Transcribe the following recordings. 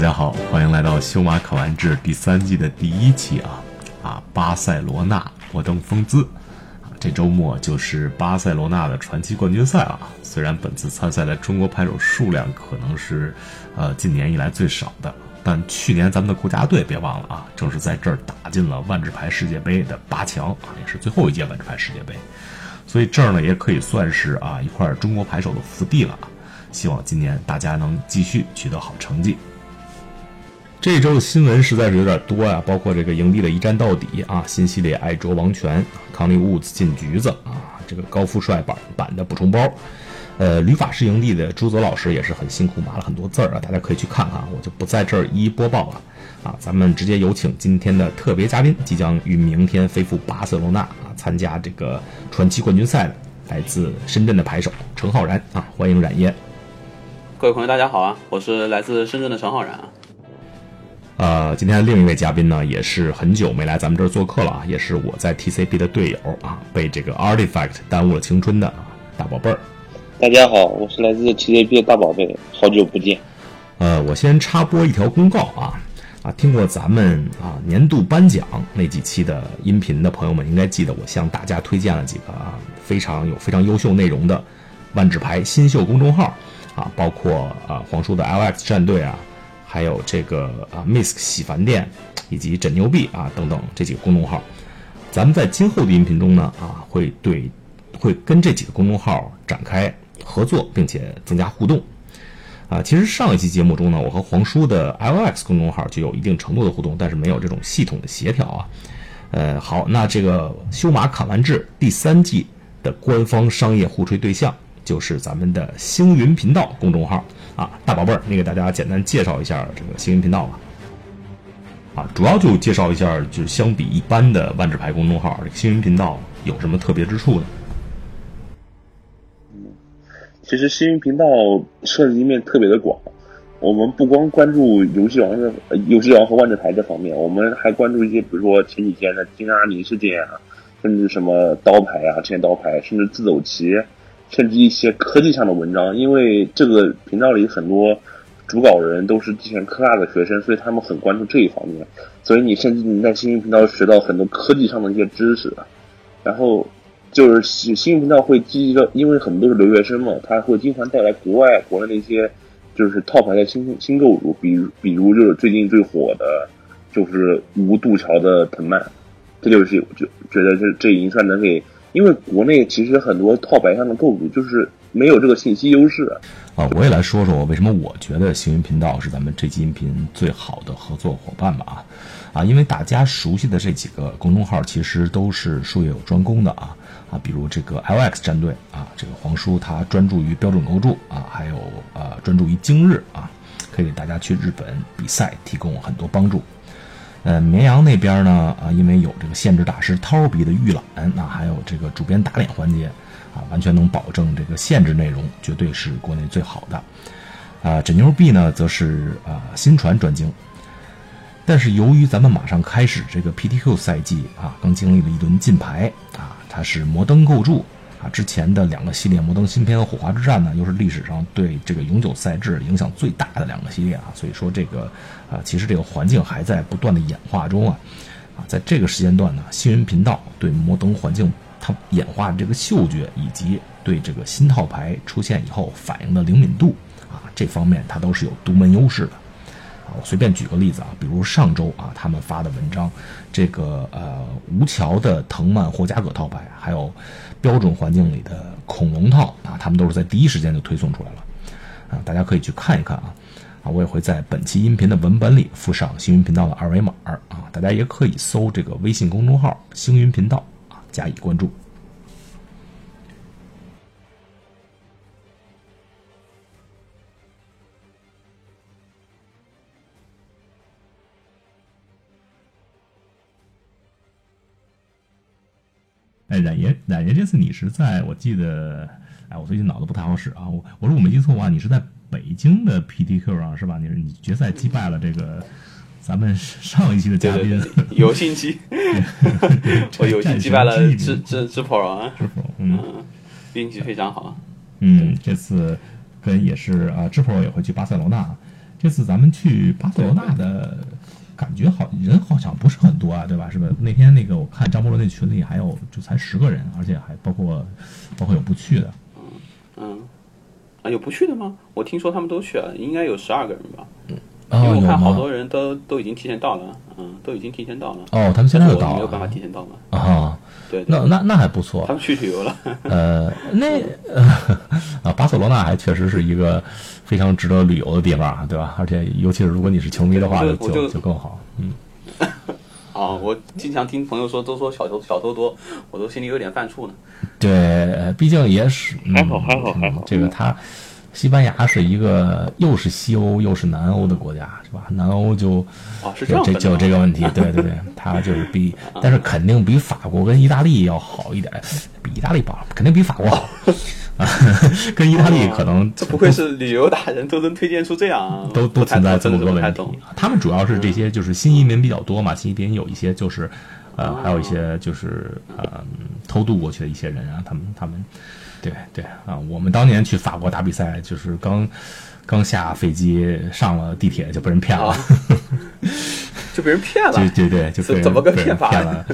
大家好，欢迎来到《修马考完制》第三季的第一期啊啊！巴塞罗那摩登风姿啊，这周末就是巴塞罗那的传奇冠军赛啊。虽然本次参赛的中国牌手数量可能是呃近年以来最少的，但去年咱们的国家队别忘了啊，正是在这儿打进了万智牌世界杯的八强啊，也是最后一届万智牌世界杯，所以这儿呢也可以算是啊一块中国牌手的福地了啊。希望今年大家能继续取得好成绩。这周的新闻实在是有点多呀，包括这个营地的一战到底啊，新系列爱卓王权，康利乌兹进橘子啊，这个高富帅版版的补充包，呃，旅法师营地的朱泽老师也是很辛苦，码了很多字儿啊，大家可以去看看，我就不在这儿一一播报了啊。咱们直接有请今天的特别嘉宾，即将于明天飞赴巴塞罗那啊，参加这个传奇冠军赛的，来自深圳的牌手陈浩然啊，欢迎冉烟。各位朋友，大家好啊，我是来自深圳的陈浩然啊。呃，今天另一位嘉宾呢，也是很久没来咱们这儿做客了啊，也是我在 TCB 的队友啊，被这个 Artifact 耽误了青春的大宝贝儿。大家好，我是来自 TCB 的大宝贝，好久不见。呃，我先插播一条公告啊啊，听过咱们啊年度颁奖那几期的音频的朋友们，应该记得我向大家推荐了几个啊非常有非常优秀内容的万智牌新秀公众号啊，包括啊黄叔的 LX 战队啊。还有这个啊，Misk 洗凡店，以及枕牛币啊等等这几个公众号，咱们在今后的音频中呢啊，会对会跟这几个公众号展开合作，并且增加互动啊。其实上一期节目中呢，我和黄叔的 LX 公众号就有一定程度的互动，但是没有这种系统的协调啊。呃，好，那这个修马砍完志第三季的官方商业互吹对象就是咱们的星云频道公众号。啊，大宝贝儿，你给大家简单介绍一下这个星云频道吧。啊，主要就介绍一下，就是相比一般的万智牌公众号，这个星云频道有什么特别之处呢？其实星云频道涉及面特别的广，我们不光关注游戏王的游戏王和万智牌这方面，我们还关注一些，比如说前几天的金阿尼事件啊，甚至什么刀牌啊，这些刀牌，甚至自走棋。甚至一些科技上的文章，因为这个频道里很多主稿人都是之前科大的学生，所以他们很关注这一方面。所以你甚至你在新云频道学到很多科技上的一些知识。然后就是新新频道会积极的，因为很多是留学生嘛，他会经常带来国外国内的一些就是套牌的新新购入，比如比如就是最近最火的，就是无渡桥的藤蔓，这就是就觉得这这已经算能给。因为国内其实很多套牌上的构筑就是没有这个信息优势。啊，我也来说说为什么我觉得星云频道是咱们这期音频最好的合作伙伴吧啊。啊，因为大家熟悉的这几个公众号其实都是术业有专攻的啊。啊，比如这个 LX 战队啊，这个黄叔他专注于标准构筑啊，还有呃专注于今日啊，可以给大家去日本比赛提供很多帮助。呃，绵阳那边呢，啊，因为有这个限制大师涛比的预览，那还有这个主编打脸环节，啊，完全能保证这个限制内容绝对是国内最好的。啊，枕牛币呢，则是啊新传专精。但是由于咱们马上开始这个 PTQ 赛季啊，刚经历了一轮禁牌啊，它是摩登构筑。啊，之前的两个系列摩登新篇和火花之战呢，又是历史上对这个永久赛制影响最大的两个系列啊，所以说这个啊，其实这个环境还在不断的演化中啊，啊，在这个时间段呢，星云频道对摩登环境它演化的这个嗅觉，以及对这个新套牌出现以后反应的灵敏度啊，这方面它都是有独门优势的。我随便举个例子啊，比如上周啊，他们发的文章，这个呃吴桥的藤蔓霍加葛套牌，还有标准环境里的恐龙套啊，他们都是在第一时间就推送出来了啊，大家可以去看一看啊啊，我也会在本期音频的文本里附上星云频道的二维码啊，大家也可以搜这个微信公众号星云频道啊，加以关注。冉爷，这次你是在我记得，哎，我最近脑子不太好使啊。我我说我没记错的话，你是在北京的 PTQ 上是吧？你是你决赛击败了这个咱们上一期的嘉宾有信期，我有幸击败了智智智普啊，智普，嗯，运气非常好。嗯，这次跟也是啊，智普也会去巴塞罗那。这次咱们去巴塞罗那的感觉好人好像不是很多啊，对吧？是吧？那天那个我看张伯伦那群里还有就才十个人，而且还包括包括有不去的。嗯，啊，有不去的吗？我听说他们都去了，应该有十二个人吧。嗯，因为我看好多人都都已经提前到了，嗯，都已经提前到了。哦，他们现在就到了，没有办法提前到嘛？啊，对，那那那还不错。他们去旅游了。呃，那 啊，巴塞罗那还确实是一个非常值得旅游的地方啊，对吧？而且尤其是如果你是球迷的话，就就更好。嗯。啊，我经常听朋友说，都说小偷小偷多，我都心里有点犯怵呢。对，毕竟也是还好还好还好。这个他，西班牙是一个又是西欧又是南欧的国家，是吧？南欧就啊是这样这就这个问题，对对对，它就是比，但是肯定比法国跟意大利要好一点，比意大利好，肯定比法国好。跟意大利可能这不愧是旅游达人，都能推荐出这样，都都存在这么多问题。他们主要是这些，就是新移民比较多嘛，新移民有一些就是，呃，还有一些就是呃偷渡过去的一些人啊，他们他们，对对啊，我们当年去法国打比赛，就是刚刚下飞机上了地铁就被人骗了，就被人骗了，对对对，就怎么个骗法了？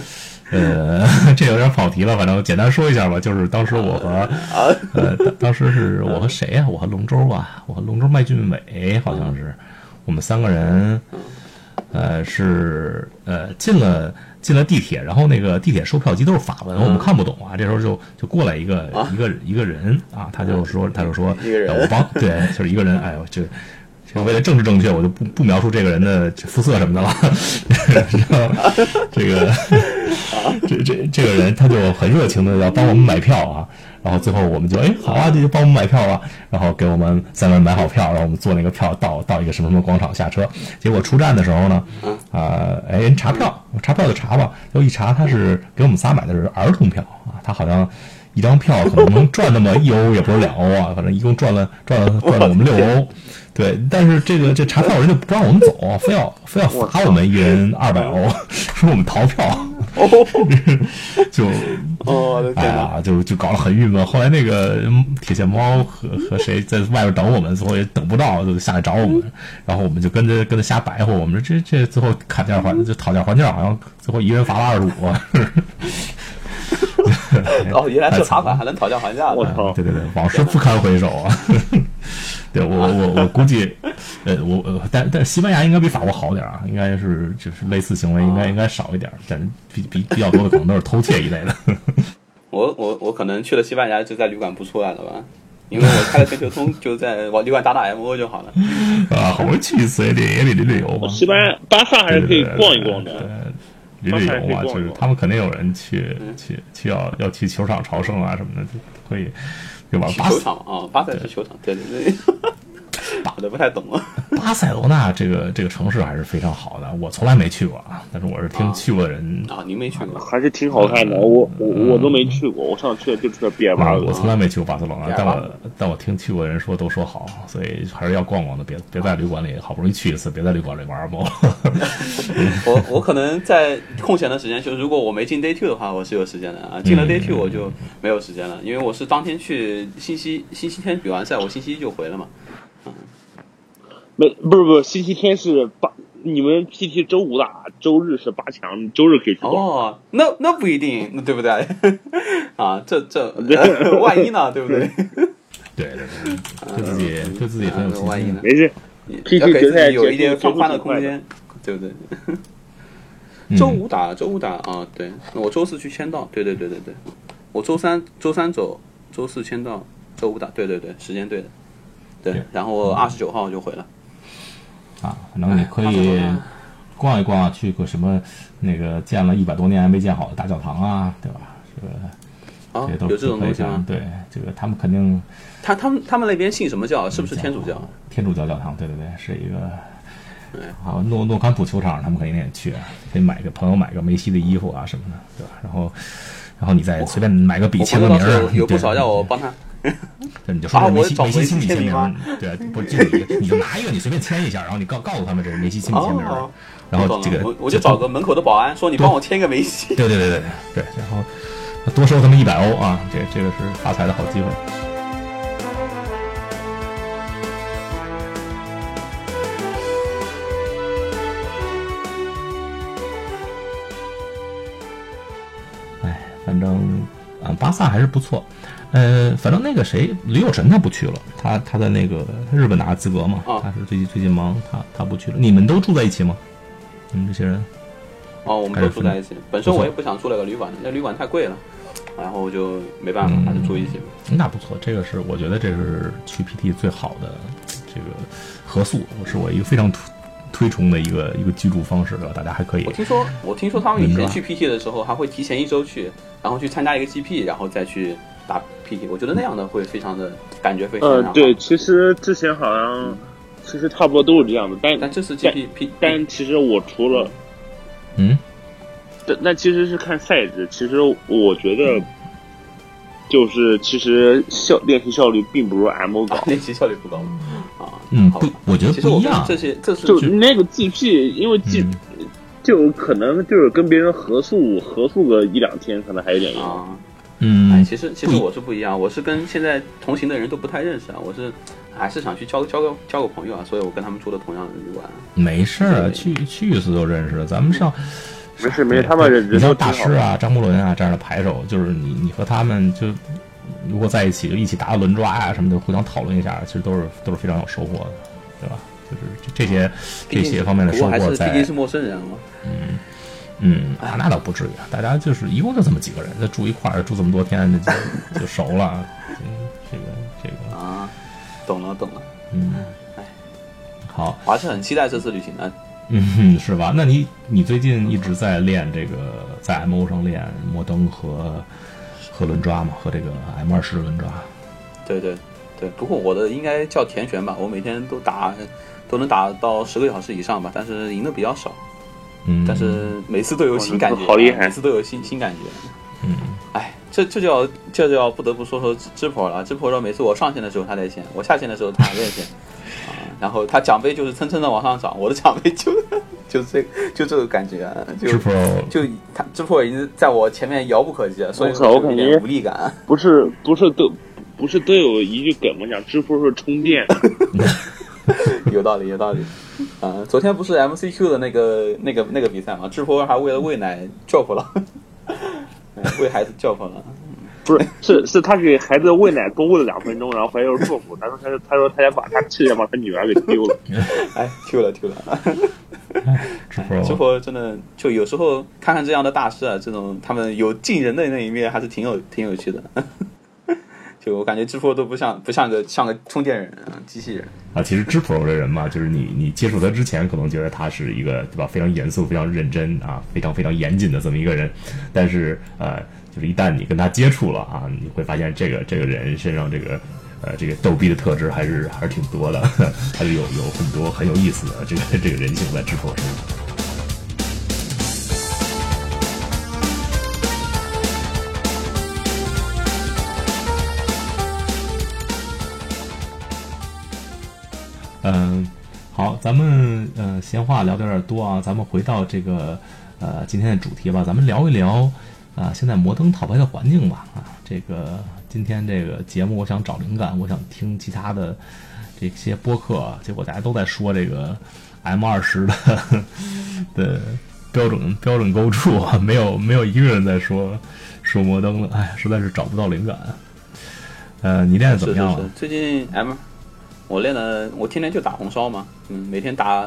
呃，这有点跑题了，反正简单说一下吧。就是当时我和呃，当时是我和谁呀？我和龙舟吧，我和龙舟麦俊伟，好像是我们三个人，呃，是呃进了进了地铁，然后那个地铁售票机都是法文，我们看不懂啊。这时候就就过来一个一个一个人啊，他就说他就说我帮对，就是一个人，哎呦就。为了政治正确，我就不不描述这个人的肤色什么的了。这个，这这这个人他就很热情的要帮我们买票啊。然后最后我们就哎好啊，这就帮我们买票啊。然后给我们三个人买好票，然后我们坐那个票到到一个什么什么广场下车。结果出站的时候呢，啊哎人查票，查票就查吧。就一查他是给我们仨买的是儿童票啊，他好像一张票可能能赚那么一欧，也不是两欧啊，反正一共赚了赚了赚了我们六欧。对，但是这个这查票人就不让我们走，非要非要罚我们一人二百欧，说我们逃票，就哦，哎呀，就就搞得很郁闷。后来那个铁线猫和和谁在外边等我们，最后也等不到，就下来找我们，然后我们就跟着跟着瞎白活。我们这这最后砍价还就讨价还价，好像最后一人罚了二十五。哦，原来这罚款还能讨价还价，我操！对对对，往事不堪回首啊。对我我我估计，呃，我呃，但但西班牙应该比法国好点啊，应该是就是类似行为应该应该少一点，但是比比比较多的可能都是偷窃一类的。我我我可能去了西班牙就在旅馆不出来了吧，因为我开了全球通，就在往旅馆打打 M O 就好了。啊，好去一次也得也得旅旅游吧。西班牙巴萨还是可以逛一逛的，旅旅游嘛，就是他们肯定有人去去去要要去球场朝圣啊什么的，就可以。对吧？球场啊，巴塞是球场，对对对，的不太懂啊。巴塞罗那这个这个城市还是非常好的，我从来没去过啊，但是我是听去过的人啊，您没去过，还是挺好看的。我我我都没去过，我上次去的就是比尔巴鄂。我从来没去过巴塞罗那，但我但我听去过的人说都说好，所以还是要逛逛的，别别在旅馆里好不容易去一次，别在旅馆里玩猫。我我可能在空闲的时间，就如果我没进 day two 的话，我是有时间的啊。进了 day two 我就没有时间了，因为我是当天去，星期星期天比完赛，我星期一就回了嘛。不是不是，星期天是八，你们 PT 周五打，周日是八强，周日可以去哦，那那不一定，那对不对？啊，这这 万一呢？对不对？对 对对，对自己对自己很有信心。没事，PT 决赛有一点放宽的空间。对不对？周五打，周五打啊！对，我周四去签到。对对对对对，我周三周三走，周四签到，周五打。对对对，时间对的。对，然后二十九号就回了。啊，反正你可以逛一逛，去个什么那个建了一百多年没建好的大教堂啊，对吧？这个这些都有这种东西吗？对，这个他们肯定。他他们他们那边信什么教？是不是天主教？天主教教堂，对对对，是一个。好，诺诺坎普球场，他们肯定也去，可以买个朋友买个梅西的衣服啊什么的，对吧？然后，然后你再随便买个笔签个名儿，有不少要我帮他。那 你就说梅西，梅西亲笔签名，对，不，就你个，你就拿一个，你随便签一下，然后你告告诉他们这是梅西亲笔签名，然后这个我就找个门口的保安说你帮我签个梅西，对对对对对，然后多收他们一百欧啊，这这个是发财的好机会。哎，反正啊，巴萨还是不错。呃，反正那个谁，李有神他不去了，他他在那个日本拿资格嘛，他是最近最近忙，他他不去了。你们都住在一起吗？你们这些人？哦，我们都住在一起。本身我也不想住那个旅馆，那旅馆太贵了，然后就没办法，还是住一起。那不错，这个是我觉得这是去 PT 最好的这个合宿，是我一个非常推推崇的一个一个居住方式，对吧？大家还可以。我听说，我听说他们以前去 PT 的时候，还会提前一周去，然后去参加一个 GP，然后再去打 PT。我觉得那样的会非常的感觉非常。呃，对，其实之前好像其实差不多都是这样的，但但这次 GP，但其实我除了。嗯，但那其实是看赛制。其实我觉得，就是其实效练习效率并不如 M 高，练习效率不高啊。嗯，不，我觉得不一样。这些这是就那个 GP，因为 G 就可能就是跟别人合宿合宿个一两天，可能还有点用。嗯，哎，其实其实我是不一样，我是跟现在同行的人都不太认识啊，我是还是想去交交个交个朋友啊，所以我跟他们住的同样的旅馆。没事儿，去去一次就认识了。咱们上没事没事，他们人你像大师啊、张伯伦啊这样的牌手，就是你你和他们就如果在一起就一起打个轮抓啊什么的，互相讨论一下，其实都是都是非常有收获的，对吧？就是这些这些方面的收获在。毕竟是陌生人嘛。嗯。嗯啊，那倒不至于啊，大家就是一共就这么几个人，那住一块儿住这么多天，就就熟了。这个这个啊，懂了懂了。嗯，哎，好，我还是很期待这次旅行的。嗯，是吧？那你你最近一直在练这个，在 M O 上练摩登和和轮抓嘛，和这个 M 二十轮抓。对对对，不过我的应该叫田旋吧，我每天都打都能打到十个小时以上吧，但是赢的比较少。嗯，但是每次都有新感觉，好厉害，每次都有新新感觉。嗯，哎，这这就要这就要不得不说说芝婆了。芝婆说，每次我上线的时候他在线，我下线的时候他还在线 啊。然后他奖杯就是蹭蹭的往上涨，我的奖杯就 就这就这个感觉，就就他芝婆已经在我前面遥不可及了，所以我感觉无力感。不是不是都不是都有一句梗吗？讲芝婆是充电。有道理，有道理。啊，昨天不是 MCQ 的那个、那个、那个比赛吗？智波还为了喂奶 drop 了，喂孩子 drop 了。不是，是是他给孩子喂奶多喂了两分钟，然后回来又 drop。他说他他说他想把他气想把他女儿给丢了。哎，丢了丢了。智波，智波真的就有时候看看这样的大师啊，这种他们有尽人的那一面，还是挺有挺有趣的。就我感觉，支付都不像不像个像个充电人啊，机器人啊。其实支付的人嘛，就是你你接触他之前，可能觉得他是一个对吧，非常严肃、非常认真啊，非常非常严谨的这么一个人。但是呃，就是一旦你跟他接触了啊，你会发现这个这个人身上这个呃这个逗逼的特质还是还是挺多的，还是有有很多很有意思的这个这个人性在支付身上。嗯，好，咱们呃闲话聊的有点多啊，咱们回到这个呃今天的主题吧，咱们聊一聊啊现在摩登套牌的环境吧啊，这个今天这个节目我想找灵感，我想听其他的这些播客，结果大家都在说这个 M 二十的的标准标准构筑，没有没有一个人在说说摩登了，哎，实在是找不到灵感。呃，你练的怎么样了？最近 M。我练了，我天天就打红烧嘛，嗯，每天打，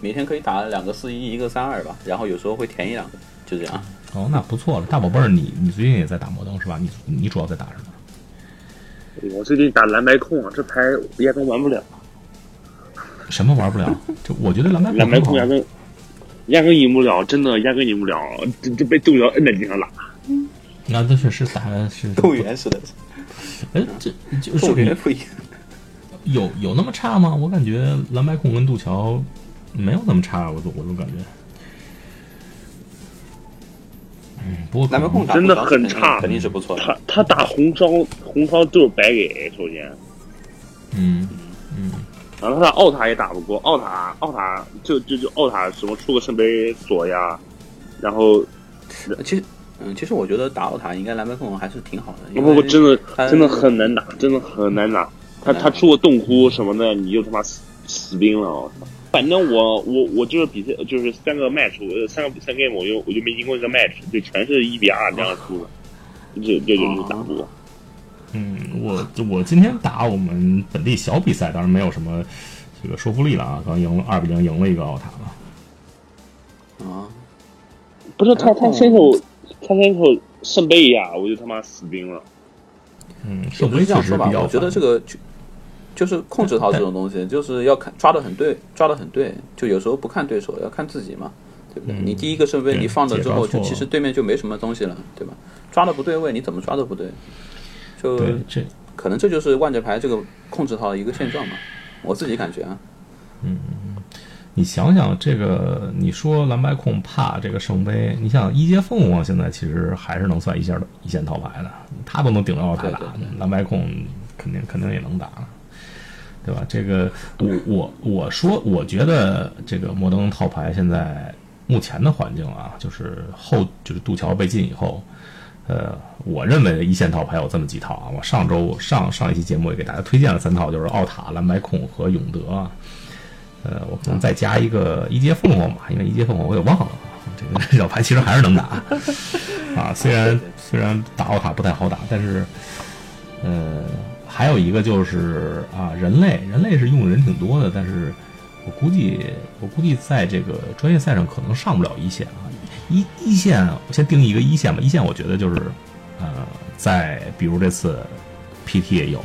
每天可以打两个四一，一个三二吧，然后有时候会填一两个，就这样。哦，那不错了，大宝贝儿，你你最近也在打摩登是吧？你你主要在打什么？我最近打蓝白控啊，这牌压根玩不了。什么玩不了？就我觉得蓝白蓝白控压根压根赢不了，真的压根赢不了，这这被动摇摁在地上打。那这确实打的是动物园似的。哎，这就是动物园不一样。有有那么差吗？我感觉蓝白控跟杜桥没有那么差，我总我总感觉。嗯，不过蓝白控真的很差，肯定是不错的。他他打红烧红烧就是白给，首先。嗯嗯。然后他奥塔也打不过，奥塔奥塔就就就奥塔什么出个圣杯锁呀，然后其实嗯，其实我觉得打奥塔应该蓝白控还是挺好的。不不不，真的真的很难打，真的很难打。他他出个洞窟什么的，你就他妈死死兵了！我操！反正我我我就是比赛，就是三个 match，我三个三 game，我就我就没赢过一个 match，就全是一比二这样输的。这这就是打不过。嗯，我我今天打我们本地小比赛，当然没有什么这个说服力了啊，刚赢了二比零赢了一个奥塔了。啊，不是他他先手他先手圣杯一下，我就他妈死兵了。嗯，也不是这样说吧，我觉得这个就就是控制套这种东西，就是要看抓的很对，抓的很对，就有时候不看对手，要看自己嘛，对不对？你第一个圣杯你放了之后，就其实对面就没什么东西了，对吧？抓的不对位，你怎么抓都不对。就这，可能这就是万智牌这个控制套的一个现状嘛，我自己感觉啊。嗯，你想想这个，你说蓝白控怕这个圣杯，你想一阶凤凰现在其实还是能算一线的一线套牌的，他都能顶着奥塔打，蓝白控肯定肯定也能打，对吧？这个我我我说，我觉得这个摩登套牌现在目前的环境啊，就是后就是杜桥被禁以后。呃，我认为一线套牌有这么几套啊。我上周上上一期节目也给大家推荐了三套，就是奥塔、蓝白控和永德。呃，我可能再加一个一阶凤凰吧，因为一阶凤凰我也忘了。这个 小牌其实还是能打 啊，虽然虽然打奥卡不太好打，但是呃，还有一个就是啊，人类人类是用的人挺多的，但是我估计我估计在这个专业赛上可能上不了一线啊。一一线，我先定义一个一线吧。一线，我觉得就是，呃，在比如这次 PT 有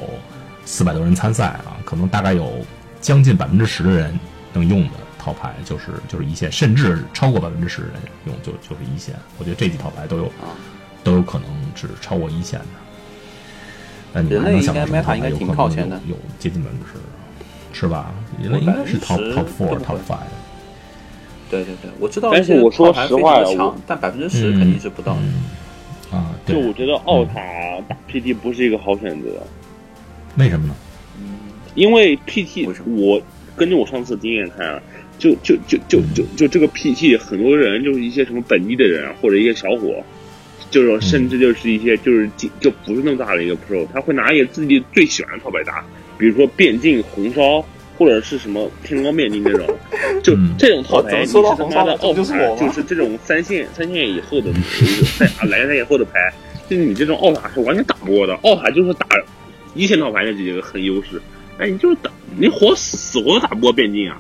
四百多人参赛啊，可能大概有将近百分之十的人能用的套牌，就是就是一线，甚至超过百分之十的人用就就是一线。我觉得这几套牌都有都有可能是超过一线的。那你能想到什么套牌有可能有有接近百分之十，是吧？人类应该是 top top four top five。对对对，我知道。但是我说实话，强，但百分之十肯定是不到的。啊，就我觉得奥塔打 PT 不是一个好选择。为什么呢？因为 PT，我根据我上次经验看啊，就就就就就就这个 PT，很多人就是一些什么本地的人或者一些小伙，就是甚至就是一些就是就不是那么大的一个 Pro，他会拿一些自己最喜欢的套牌打，比如说变镜、红烧。或者是什么天光面筋那种，就这种套牌，你是他妈的奥塔，就是这种三线三线以后的赛啊蓝线以后的牌，就是你这种奥塔是完全打不过的。奥塔就是打一线套牌的这几个很优势，哎，你就是打你活死活都打不过变境啊！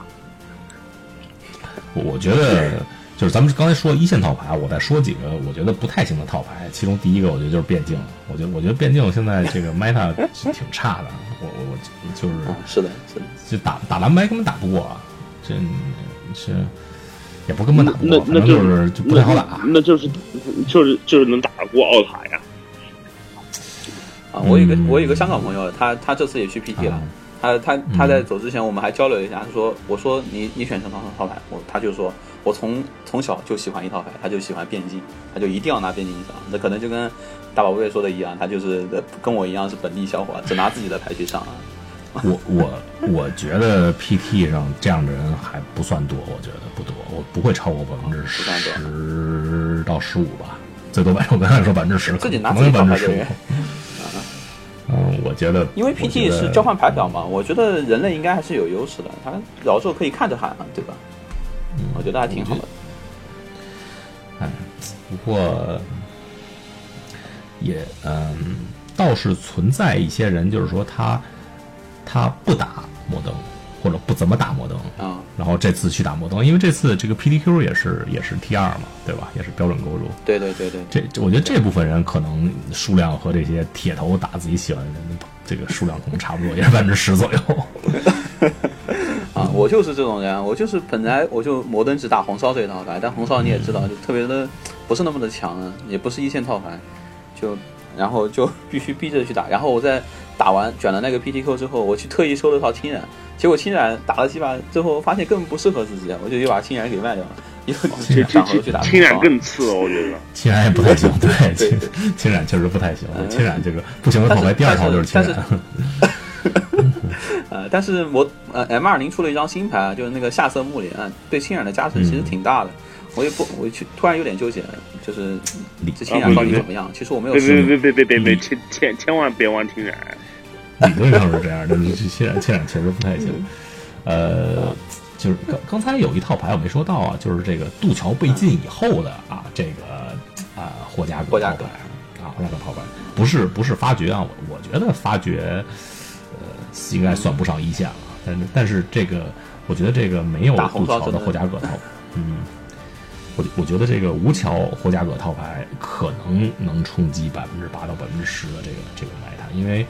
我觉得。就是咱们刚才说一线套牌，我再说几个我觉得不太行的套牌。其中第一个，我觉得就是变镜。我觉得我觉得变镜现在这个 meta 挺差的。我我我就是是的，是的，就打打蓝白根本打不过，这是也不根本打不过，反正就是就不太好打。那就是就是就是能打得过奥塔呀。啊，我有个我有个香港朋友，他他这次也去 PT 了。他他他在走之前，我们还交流一下。他说：“我说你你选什么套牌？我他就说，我从从小就喜欢一套牌，他就喜欢变镜，他就一定要拿变镜上。那可能就跟大宝贝说的一样，他就是跟我一样是本地小伙，只拿自己的牌去上啊。我我我觉得 PT 上这样的人还不算多，我觉得不多，我不会超过百分之十到十五吧，最多百我刚才说百分之十，自己拿自己百分之十五。嗯，我觉得，因为 PT 是交换牌表嘛，我觉得人类应该还是有优势的。他老时候可以看着喊，对吧？嗯，我觉得还挺好的。哎，不过也嗯，倒是存在一些人，就是说他他不打摩登。或者不怎么打摩登啊，然后这次去打摩登，因为这次这个 PDQ 也是也是 T 二嘛，对吧？也是标准构筑。对对对对，这我觉得这部分人可能数量和这些铁头打自己喜欢的人这个数量可能差不多，也是百分之十左右。啊，我就是这种人，我就是本来我就摩登只打红烧这一套牌，但红烧你也知道，就特别的不是那么的强，也不是一线套牌，就然后就必须逼着去打，然后我在打完卷了那个 PTQ 之后，我去特意收了套听染。结果青染打了几把之后，发现根本不适合自己，我就又把青染给卖掉了。以后上回去打青染更次，我觉得 青染也不太行。对，青青染确实不太行。青染这个不行的套牌，第二套就是青染。呃，但是我呃 M 二零出了一张新牌，就是那个下色木莲，对青染的加成其实挺大的。我也不，我去突然有点纠结，就是这青染到底怎么样？其实我没有。别别别别别别别，千千千万别玩青染。理论上是这样的，渲染渲染确实不太行。呃，就是刚刚才有一套牌我没说到啊，就是这个渡桥被禁以后的啊，这个啊霍家格霍加格啊，拉克套牌不是不是发掘啊，我我觉得发掘呃应该算不上一线了，但是但是这个我觉得这个没有杜桥的霍家葛套，嗯。我我觉得这个无桥霍家葛套牌可能能冲击百分之八到百分之十的这个这个因为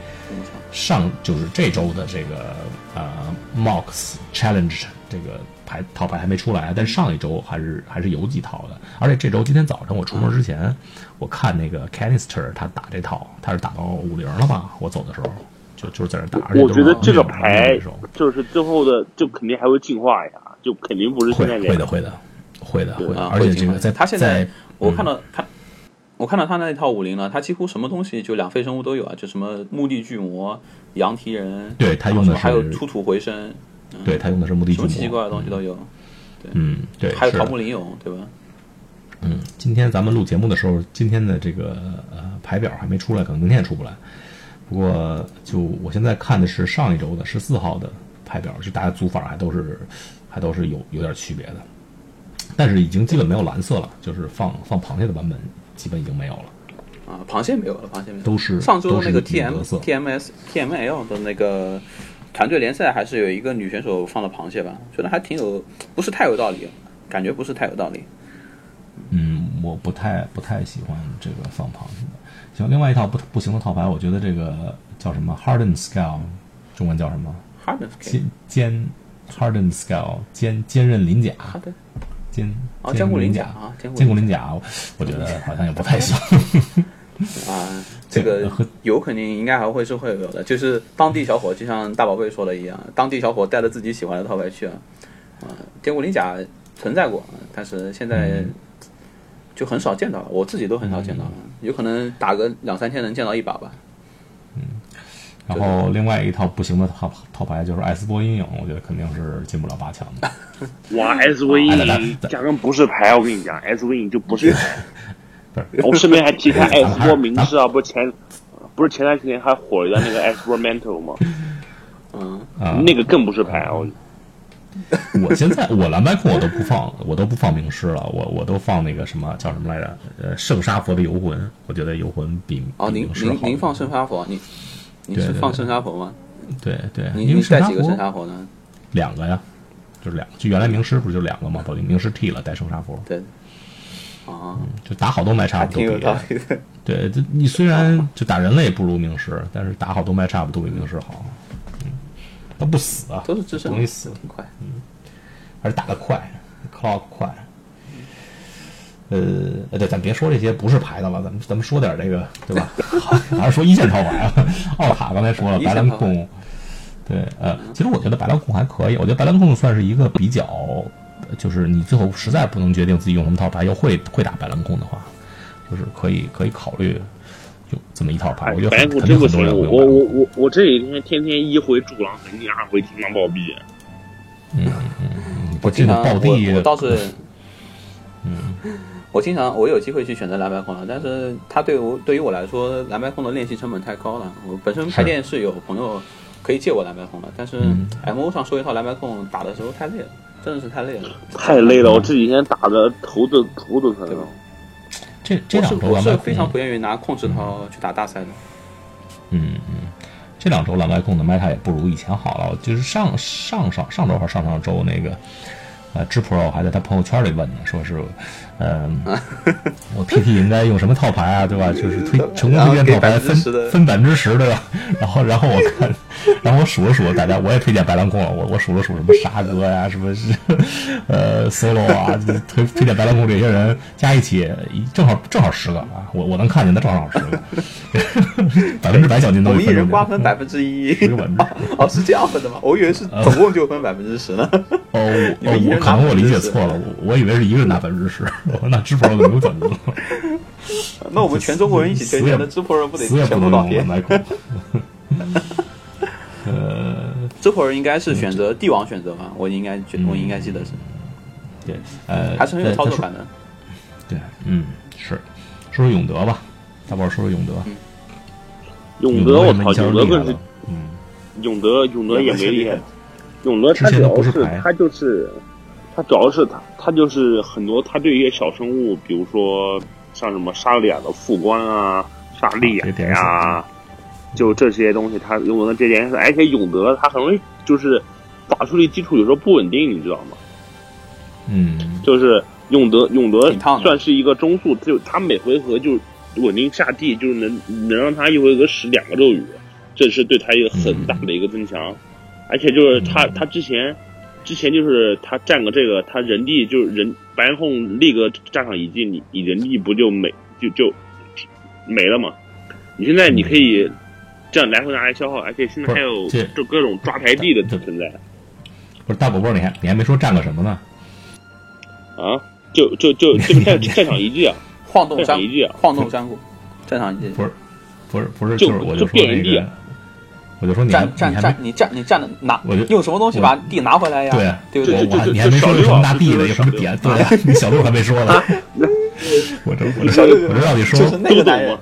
上就是这周的这个呃 Mox Challenge 这个牌套牌还没出来，但上一周还是还是有几套的，而且这周今天早晨我出门之前，我看那个 Canister 他打这套，他是打到五零了吧？我走的时候就就是在那打。我觉得这个牌就是最后的就肯定还会进化呀，就肯定不是现在会的会的。会的，会的，而且这个在他现在，我看到他，我看到他那一套武林了，他几乎什么东西就两费生物都有啊，就什么墓地巨魔、羊蹄人，对他用的还有出土回声，对他用的是墓地巨魔，奇奇怪怪的东西都有，对，嗯，对，还有桃木灵勇，对吧？嗯，今天咱们录节目的时候，今天的这个呃牌表还没出来，可能明天也出不来。不过，就我现在看的是上一周的十四号的牌表，就大家组法还都是还都是有有点区别的。但是已经基本没有蓝色了，就是放放螃蟹的版本基本已经没有了。啊，螃蟹没有了，螃蟹没有。都是上周那个 T M T M S T M L 的那个团队联赛，还是有一个女选手放了螃蟹吧？觉得还挺有，不是太有道理，感觉不是太有道理。嗯，我不太不太喜欢这个放螃蟹的。行，另外一套不不行的套牌，我觉得这个叫什么 Harden Scale，中文叫什么？Harden 坚坚 Harden Scale 坚坚韧鳞甲。坚坚固鳞甲啊，坚固鳞甲，我觉得好像也不太行。啊，这个有肯定应该还会是会有的，就是当地小伙，就像大宝贝说的一样，当地小伙带着自己喜欢的套牌去啊。啊，坚固鳞甲存在过，但是现在就很少见到了，我自己都很少见到了，有可能打个两三天能见到一把吧。然后另外一套不行的套套牌就是艾斯波阴影，我觉得肯定是进不了八强的。哇，S 波阴影压根不是牌，我跟你讲，S 波阴影就不是牌。我顺便还提一下艾斯波名师啊，不是前不是前段时间还火的那个艾斯波 mental 吗？嗯，那个更不是牌我我现在我蓝白控我都不放，我都不放名师了，我我都放那个什么叫什么来着？呃，圣沙佛的游魂，我觉得游魂比哦，您您您放圣沙佛，你。你是放圣沙佛吗？对对，你你带几个圣沙佛呢？两个呀，就是两个。就原来名师不是就两个吗？把名师剃了，带圣沙佛。对。啊，就打好多麦差不都比。对，这你虽然就打人类不如名师，但是打好多麦差不都比名师好。嗯，他不死啊，都是智容易死，挺快。嗯，还是打得快，clock 快。呃，对，咱别说这些不是牌的了，咱们咱们说点这个，对吧？还是说一线套牌啊？奥卡刚才说了，白蓝控，对，呃，其实我觉得白蓝控还可以，我觉得白蓝控算是一个比较，就是你最后实在不能决定自己用什么套牌，又会会打白蓝控的话，就是可以可以考虑有这么一套牌。我觉得肯定很多人会我我我我这几天天天一回助狼痕迹，二回金刚暴毙。嗯嗯，我经常暴毙，我倒是，嗯。我经常我有机会去选择蓝白控了，但是它对我对于我来说，蓝白控的练习成本太高了。我本身开店是有朋友可以借我蓝白控的，但是 M O 上收一套蓝白控打的时候太累了，真的是太累了。太累了，我这几天打的头都头都疼。这这两周我是非常不愿意拿控制套去打大赛的。嗯嗯，这两周蓝白控的 Meta 也不如以前好了，就是上上上上周还是上上周那个。呃，智 pro 还在他朋友圈里问呢，说是，嗯，我 PT 应该用什么套牌啊，对吧？就是推成功推荐套牌分分百分之十，对吧？然后然后我看，然后我数了数，大家我也推荐白狼控了，我我数了数什么沙哥呀，什么是呃 solo 啊，推推荐白狼控这些人加一起，正好正好十个啊，我我能看见的正好十个，百分之百奖金都我们一人瓜分百分之一，哦，是这样分的吗？我以为是总共就分百分之十呢。哦 哦。可能我理解错了，我我以为是一个人拿百分之十，那支付宝就没有奖金了。那我们全中国人一起捐钱，那支付宝不得全部倒贴？呃，支付宝应该是选择帝王选择吧？我应该觉，我应该记得是。对，呃，还是很有操作感的。对，嗯，是，说说永德吧，大宝说说永德。永德，我操，永德更是，嗯，永德，永德也没厉害。永德他主要是他就是。他主要是他，他就是很多，他对一些小生物，比如说像什么沙利亚的副官啊，沙利亚呀，就这些东西，他用的这点而且永德他很容易就是打出力基础有时候不稳定，你知道吗？嗯，就是永德永德算是一个中速，就他每回合就稳定下地，就是能能让他一回合使两个咒语，这是对他一个很大的一个增强，而且就是他他之前。之前就是他占个这个，他人地就是人白岩控立个战场遗迹，你你人地不就没就就没了吗？你现在你可以这样来回拿来消耗，而且现在还有就各种抓牌地的存在。不是大宝宝，你还你还没说占个什么呢？啊，就就就这个战战场遗迹啊，晃动山遗迹，晃动山谷，战场遗迹不是不是不是就是我就变人地。我就说你站站站，你站你站的拿，我就用什么东西把地拿回来呀？对对不对？我你还没说有什么拿地的，有什么点？对，你小六还没说呢。我这我这我这让你说，就是那个男人，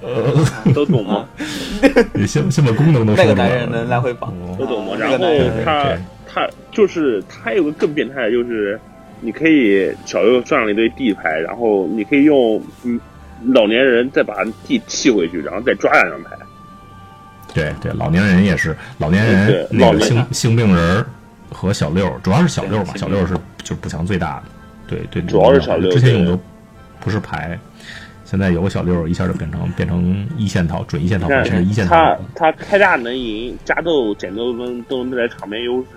都懂吗？你先先把功能都说那个男人能来回绑，都懂吗？然后他他就是他有个更变态的，就是你可以小六赚了一堆地牌，然后你可以用嗯老年人再把地砌回去，然后再抓两张牌。对对，老年人也是老年人，那个性性病人和小六，主要是小六吧，小六是就是补强最大的。对对，主要是小六。之前用的不是牌，现在有个小六，一下就变成变成一线套，准一线套，变成一线套。他他开大能赢，加斗减斗都都能带来场面优势。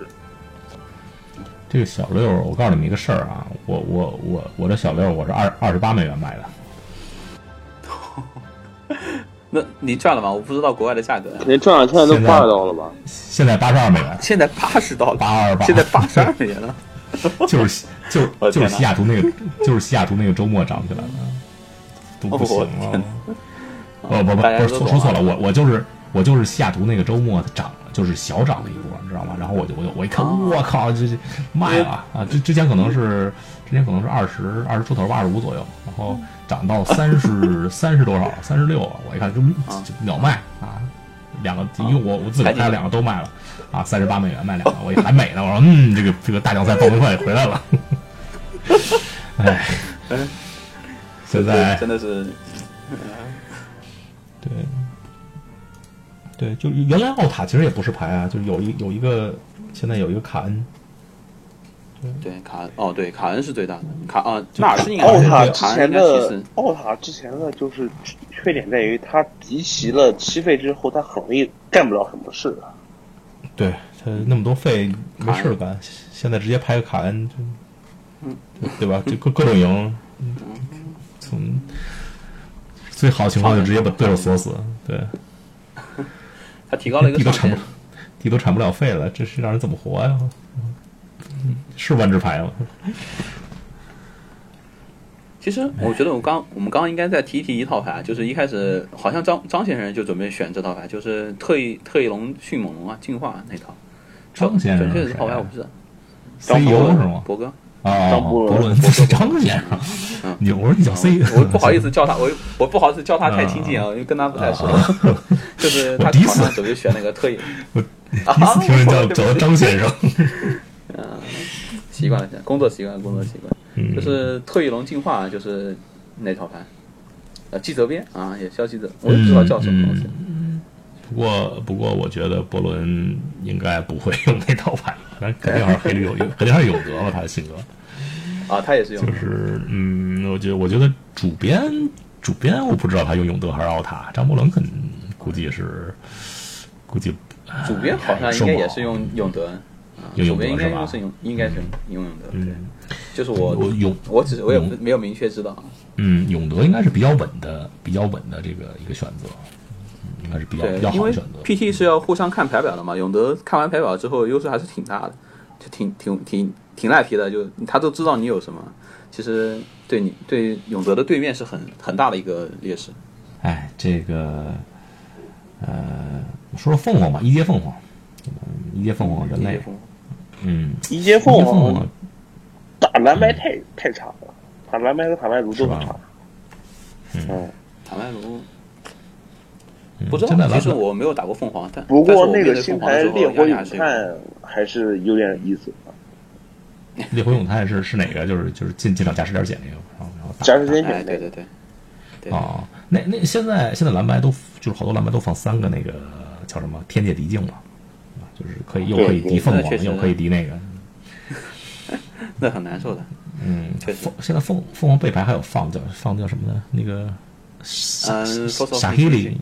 这个小六，我告诉你们一个事儿啊，我我我我的小六，我是二二十八美元买的。那你赚了吗？我不知道国外的价格。你赚了，现在都八十刀了吧？现在八十二美元。现在八十刀了，八二八。现在八十二美元了。就是就 是就是西雅图那个，就是西雅图那个周末涨起来的，都不行了。哦不不不是说说错了，我我就是我就是西雅图那个周末涨了，就是小涨了一波，你知道吗？然后我就我就我一看，我靠，这这卖了啊！之之前可能是之前可能是二十二十出头吧，二十五左右，然后。涨到三十 三十多少？三十六了。我一看就秒卖啊！两个，因为我我自己开了两个都卖了啊，三十八美元卖两个，我还美呢。我说嗯，这个这个大奖赛报名快回来了。哎，现在真的是，对对，就原来奥塔其实也不是牌啊，就是有一有一个现在有一个卡恩。对卡恩哦，对卡恩是最大的卡啊，纳尔是应该奥塔之前的奥塔之前的就是缺点在于他集齐了七费之后，他很容易干不了什么事。对他那么多费没事干，现在直接拍个卡恩，嗯，对吧？就各各种赢，从最好的情况就直接把对手锁死。对，他提高了一个地都产不地都产不了费了，这是让人怎么活呀？是万智牌吗。其实我觉得，我刚我们刚刚应该再提一提一套牌，就是一开始好像张张先生就准备选这套牌，就是特异特异龙迅猛龙啊进化那套。张先生，准确的套牌我不知道。张博是吗？博哥啊，张博伦是张先生。你我说你叫 C，我不好意思叫他，我我不好意思叫他太亲近啊，因为跟他不太熟。就是他好像准备选那个特异。我第一次听人叫叫张先生。嗯，习惯了，工作习惯，工作习惯，就是特异龙进化，就是那套牌，呃，基泽边啊，也叫基泽，我也不知道叫什么东西。不过，不过，我觉得波伦应该不会用那套牌，肯定还是黑绿有，肯定还是有德吧，他的性格。啊，他也是用。就是，嗯，我觉得，我觉得主编，主编，我不知道他用永德还是奥塔。张伯伦肯估计是，估计主编好像应该也是用永德。用永德应该是用，应该是用永德。对，就是我我永，我只我也没有明确知道。嗯，永德应该是比较稳的，比较稳的这个一个选择，应该是比较比较好的选择。PT 是要互相看排表的嘛，永德看完排表之后优势还是挺大的，就挺挺挺挺赖皮的，就他都知道你有什么，其实对你对永德的对面是很很大的一个劣势。哎，这个呃，说说凤凰吧，一阶凤凰，一阶凤凰人类。嗯，一阶凤凰打蓝白太太差了，打蓝白和塔麦卢都很差。嗯，塔麦卢不知道，其实我没有打过凤凰，但不过那个新牌烈火咏叹还是有点意思。烈火咏叹是是哪个？就是就是进进场加时点减那个，然后然后加时减减对对对哦，那那现在现在蓝白都就是好多蓝白都放三个那个叫什么？天界敌境嘛，啊，就是可以又可以敌凤凰，又可以敌那个，那很难受的。嗯，确实凤现在凤凤凰背牌还有放叫放叫什么呢？那个嗯沙黑里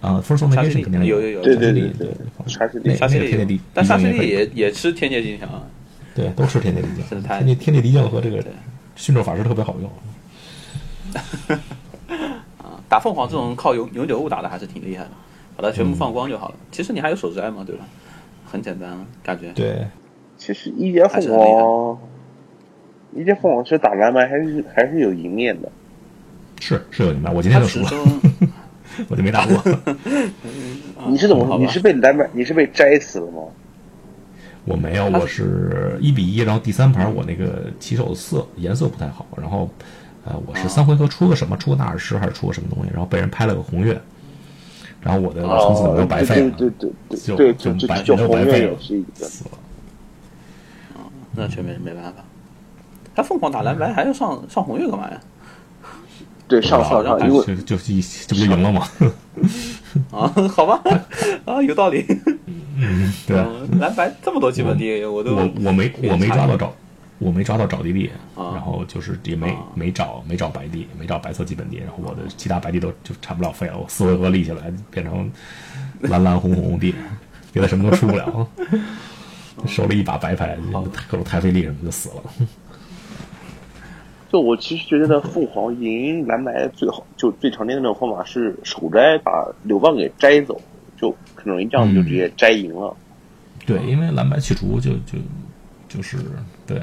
啊，First Nation 西肯定里有有有对对对对沙西里沙西里但沙西里也也吃天界金强啊。对，都吃天界敌境。真的太天界天界敌境和这个人驯兽法师特别好用。啊，打凤凰这种靠永永久物打的还是挺厉害的，把它全部放光就好了。其实你还有手摘嘛，对吧？很简单，感觉。对，其实一阶凤凰，一阶凤凰是打蓝白还是还是有赢面的。是是有赢面，我今天就输了，我就没打过。你是怎么？你是被蓝白？你是被摘死了吗？我没有，我是一比一，然后第三盘我那个起手色颜色不太好，然后呃我是三回合出个什么，出个纳尔什还是出个什么东西，然后被人拍了个红月，然后我的从此我就白费了，对对对就对对，就白就白费了也是一个。死了。那确没没办法。他凤凰打蓝白还要上上红月干嘛呀？对上上上，因为就就就这不就赢了吗？啊，好吧，啊，有道理。嗯，对啊，嗯蓝白这么多基本地，我都我我没我没抓到找，我没抓到找地利，啊。然后就是也没啊。没找没找白地，没找白色基本地，然后我的其他白地都就差不了费了，我四回合立起来变成蓝蓝红红地，别的什么都出不了，收了一把白牌，各种太费力什么就死了。就我其实觉得凤凰赢蓝白最好，就最常见的那种方法是手摘把柳棒给摘走，就很容易这样子就直接摘赢了。对，因为蓝白去除就就就是对，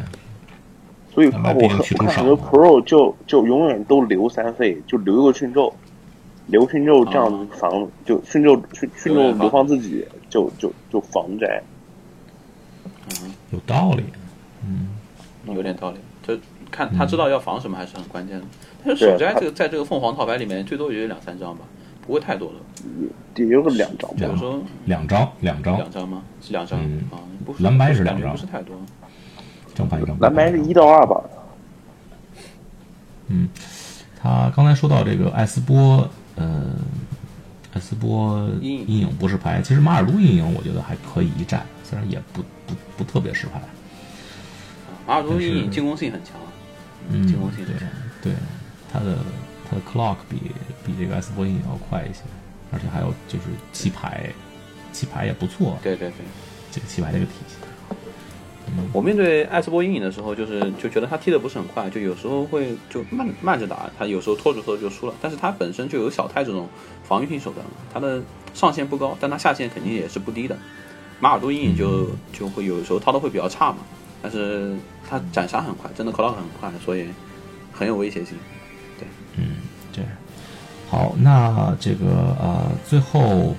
所以我我毕竟去除少看很多 Pro 就就永远都留三费，就留一个训咒，留训咒这样子防，就训咒训训咒对流放自己，就就就防摘。有道理。嗯有点道理。就看他知道要防什么还是很关键的。但是对手摘他这个在这个凤凰套牌里面，最多也就两三张吧，不会太多了。也有个两张吧比如说两张，两张，两张吗？是两张嗯啊，不是蓝白是两张不是太多。正牌一张。蓝白是一到二吧？嗯他刚才说到这个艾斯波，呃，艾斯波阴影不是牌，其实马尔都阴影我觉得还可以一战，虽然也不不不特别是牌。马尔都阴影进攻性很强啊，嗯，进攻性对很强。对，他的他的 clock 比比这个艾斯波阴影要快一些，而且还有就是弃牌，弃牌也不错，对对对，这个弃牌这个体系。我面对艾斯波阴影的时候，就是就觉得他踢的不是很快，就有时候会就慢慢着打，他有时候拖着拖着就输了。但是他本身就有小泰这种防御性手段，他的上限不高，但他下限肯定也是不低的。马尔多阴影就就会有时候掏的会比较差嘛，但是他斩杀很快，真的 c l o 很快，所以很有威胁性。对嗯，对。好，那这个呃，最后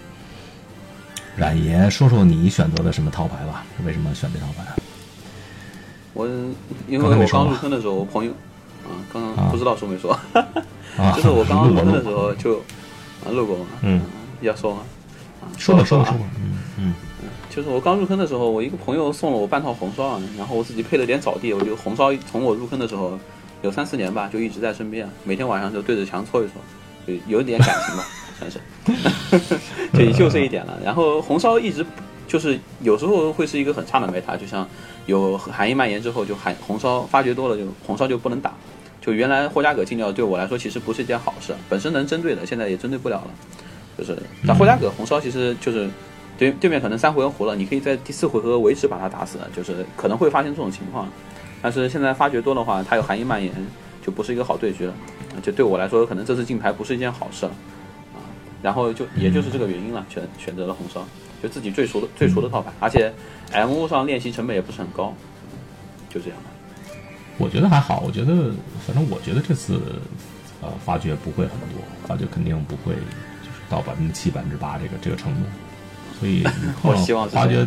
冉爷说说你选择的什么套牌吧？为什么选这套牌？我因为我刚入坑的时候，我朋友啊，刚啊刚不知道说没说，啊，就是我刚刚入坑的时候 就啊录过嘛，嗯，要说吗？啊说吧说吧啊说吧，嗯嗯就是我刚入坑的时候，我一个朋友送了我半套红烧，然后我自己配了点枣地，我就红烧从我入坑的时候有三四年吧，就一直在身边，每天晚上就对着墙搓一搓，就有一点感情吧，算是，就就这一点了。然后红烧一直就是有时候会是一个很差的 meta，就像有寒意蔓延之后，就寒红烧发掘多了，就红烧就不能打。就原来霍加葛禁掉对我来说其实不是一件好事，本身能针对的，现在也针对不了了。就是但霍加葛红烧其实就是对对面可能三回合活了，你可以在第四回合维持把他打死，就是可能会发生这种情况。但是现在发掘多的话，它有寒意蔓延，就不是一个好对局了。就对我来说，可能这次进牌不是一件好事了啊。然后就也就是这个原因了，选选择了红烧，就自己最熟的最熟的套牌，而且 M 上练习成本也不是很高，就这样吧。我觉得还好，我觉得反正我觉得这次呃发掘不会很多，发掘肯定不会就是到百分之七、百分之八这个这个程度，所以 我希望发掘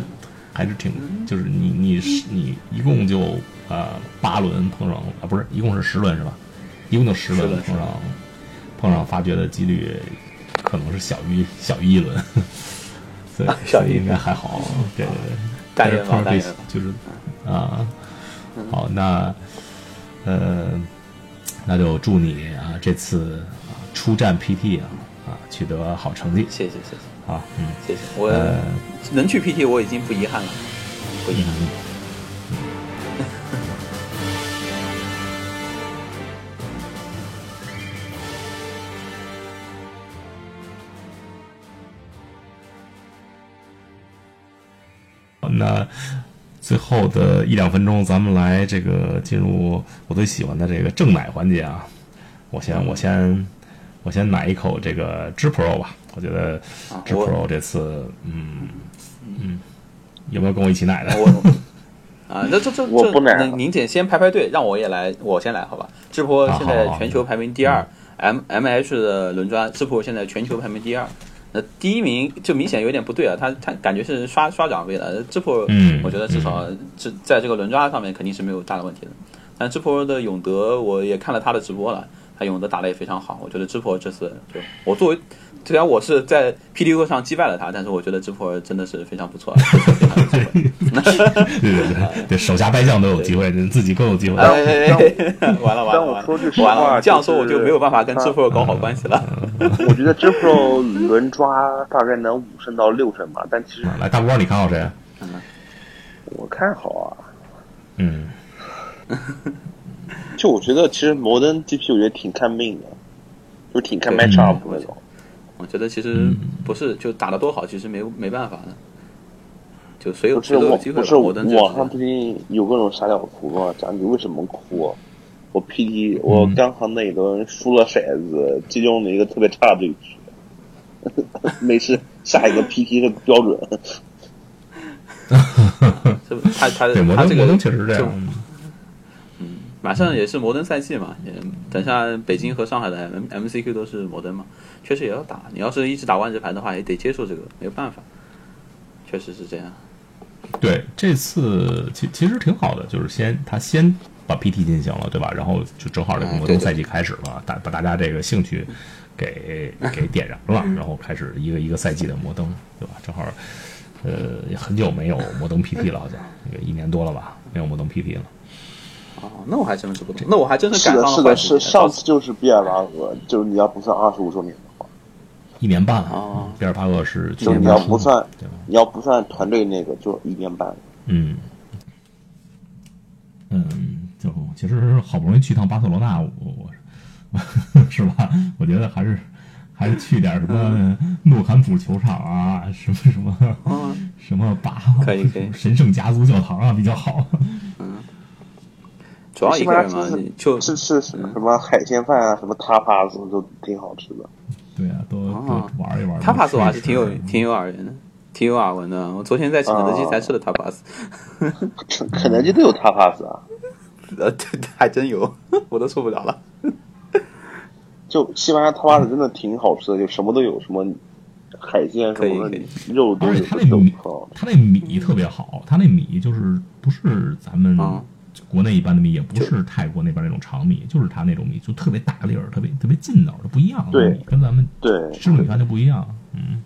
还是挺就是你你是你一共就呃八轮碰上啊不是一共是十轮是吧？一共就十轮碰上碰上发掘的几率可能是小于小于一轮，所以小于所以应该还好，对对对。但愿吧但是但愿吧就是啊，好，那呃，那就祝你啊这次啊出战 PT 啊啊取得好成绩。谢谢谢谢。啊，嗯，谢谢。我能去 PT 我已经不遗憾了，不遗憾。那最后的一两分钟，咱们来这个进入我最喜欢的这个正奶环节啊！我先我先我先奶一口这个知 Pro 吧，我觉得知 Pro 这次嗯嗯，有没有跟我一起奶的？我啊，那这这这，那您姐先排排队，让我也来，我先来好吧？智 Pro 现在全球排名第二，M M H 的轮抓智 Pro 现在全球排名第二。那第一名就明显有点不对啊，他他感觉是刷刷奖杯的。智普，我觉得至少这在这个轮抓上面肯定是没有大的问题的。但智普的永德，我也看了他的直播了，他永德打的也非常好。我觉得智普这次就我作为。虽然我是在 P D O 上击败了他，但是我觉得智普真的是非常不错。对对对对，手下败将都有机会，自己更有机会。完了完了完了，完了！这样说我就没有办法跟智普搞好关系了。我觉得智普轮抓大概能五胜到六胜吧，但其实来大波，你看好谁？我看好啊。嗯。就我觉得，其实摩登 G P 我觉得挺看命的，就挺看 match up 那种。我觉得其实不是，就打的多好，其实没没办法的。就谁有谁都有机会。不是网上最近有各种傻屌图嘛？讲你为什么哭？我 PT 我刚好那一轮输了骰子，击中了一个特别差的对局。没事，下一个 PT 的标准。他他他这个确实这样。嗯，马上也是摩登赛季嘛，也等下北京和上海的 M MCQ 都是摩登嘛。确实也要打，你要是一直打万智牌的话，也得接受这个，没有办法。确实是这样。对，这次其其实挺好的，就是先他先把 PT 进行了，对吧？然后就正好这个摩登赛季开始了，大把大家这个兴趣给 给点燃了，然后开始一个一个赛季的摩登，对吧？正好，呃，也很久没有摩登 PT 了，好像有一年多了吧，没有摩登 PT 了。哦，那我还真是不懂，那我还真是赶上了。是的，是的，是上次就是毕尔巴鄂，就是你要不算二十五周年的话。一年半啊，毕尔巴鄂是就你要不算，你要不算团队那个，就一年半。嗯，嗯，就其实好不容易去趟巴塞罗那，我我 是吧？我觉得还是还是去点什么诺坎普球场啊，什么什么，什么巴可以可以神圣家族教堂啊比较好。嗯，主要一个人嘛，就是是什么海鲜饭啊，什么塔帕斯都挺好吃的。对啊，都都玩一玩。塔帕斯还是挺有挺有耳闻的，挺有耳闻的。我昨天在肯德基才吃的塔帕斯。肯德基都有塔帕斯啊？呃，对，还真有，我都受不了了。就西班牙塔帕斯真的挺好吃的，就什么都有，什么海鲜什么肉都有。它那米，他那米特别好，他那米就是不是咱们。国内一般的米也不是泰国那边那种长米，就是它那种米就特别大粒儿，特别特别劲道，它不一样。对，跟咱们对吃米饭就不一样。嗯，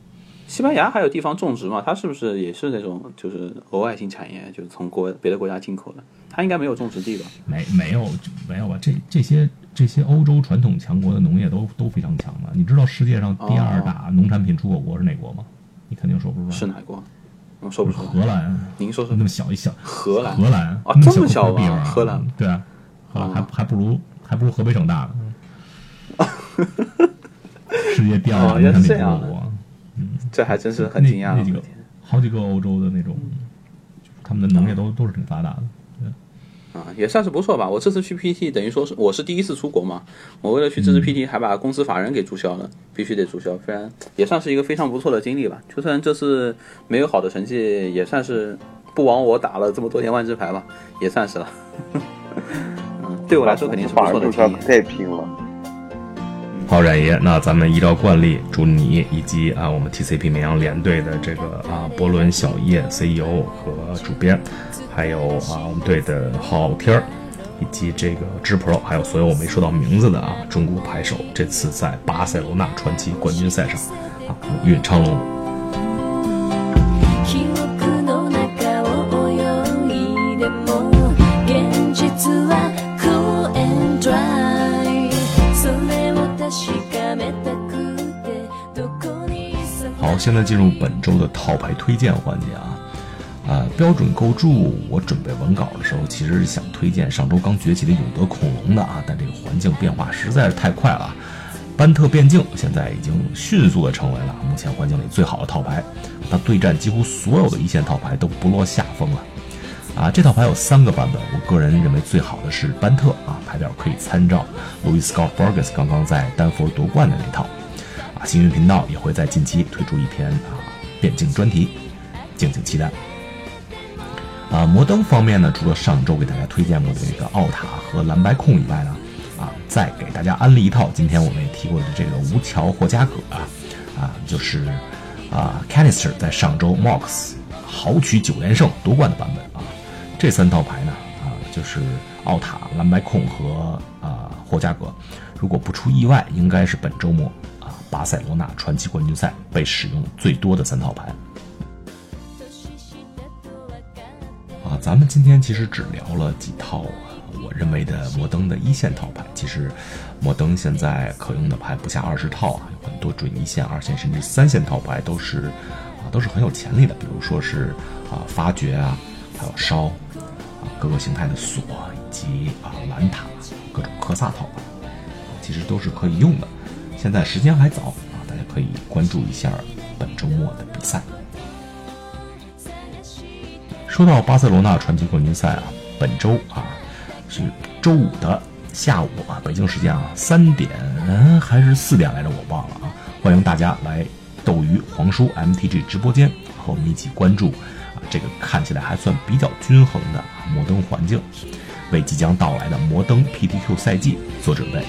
西班牙还有地方种植嘛？它是不是也是那种就是额外性产业，就是从国别的国家进口的？它应该没有种植地吧？没没有没有吧？这这些这些欧洲传统强国的农业都都非常强的。你知道世界上第二大农产品出口国是哪国吗？你肯定说不出来。是哪国？说不出荷兰，您说说。那么小一小。荷兰，荷兰。啊这么小啊，荷兰。对啊，荷兰还还不如还不如河北省大呢。世界第二大农产品出口国，嗯，这还真是很惊讶。那几个好几个欧洲的那种，他们的农业都都是挺发达的。啊，也算是不错吧。我这次去 PT，等于说是我是第一次出国嘛。我为了去这次 PT，还把公司法人给注销了，必须得注销。不然也算是一个非常不错的经历吧。就算这次没有好的成绩，也算是不枉我打了这么多年万智牌吧，也算是了。嗯，对我来说肯定是不错的经历。太拼了。好，冉爷，那咱们依照惯例，祝你以及啊我们 TCP 绵阳联队的这个啊博伦小叶 CEO 和主编。还有啊，我们队的昊天儿，以及这个智 Pro，还有所有我没说到名字的啊，中国牌手，这次在巴塞罗那传奇冠军赛上啊，五运昌隆。好，现在进入本周的套牌推荐环节啊。呃，标准构筑，我准备文稿的时候，其实是想推荐上周刚崛起的永德恐龙的啊，但这个环境变化实在是太快了。班特变境现在已经迅速的成为了目前环境里最好的套牌，它对战几乎所有的一线套牌都不落下风了。啊，这套牌有三个版本，我个人认为最好的是班特啊，牌表可以参照 Louis Scott Burgess 刚刚在丹佛夺冠的那套。啊，幸运频道也会在近期推出一篇啊变境专题，敬请期待。啊，摩登方面呢，除了上周给大家推荐过的这个奥塔和蓝白控以外呢。啊，再给大家安利一套，今天我们也提过的这个吴桥霍加葛啊，啊，就是啊，Canister 在上周 Mox 豪取九连胜夺冠的版本啊，这三套牌呢，啊，就是奥塔、蓝白控和啊霍加葛，如果不出意外，应该是本周末啊巴塞罗那传奇冠军赛被使用最多的三套牌。啊，咱们今天其实只聊了几套。我认为的摩登的一线套牌，其实摩登现在可用的牌不下二十套啊，有很多准一线、二线甚至三线套牌都是啊都是很有潜力的。比如说是啊发掘啊，还有烧啊各个形态的锁以及啊蓝塔各种科萨套牌，其实都是可以用的。现在时间还早啊，大家可以关注一下本周末的比赛。说到巴塞罗那传奇冠军赛啊，本周啊。是周五的下午啊，北京时间啊三点还是四点来着，我忘了啊。欢迎大家来斗鱼黄叔 MTG 直播间和我们一起关注啊这个看起来还算比较均衡的摩登环境，为即将到来的摩登 PTQ 赛季做准备。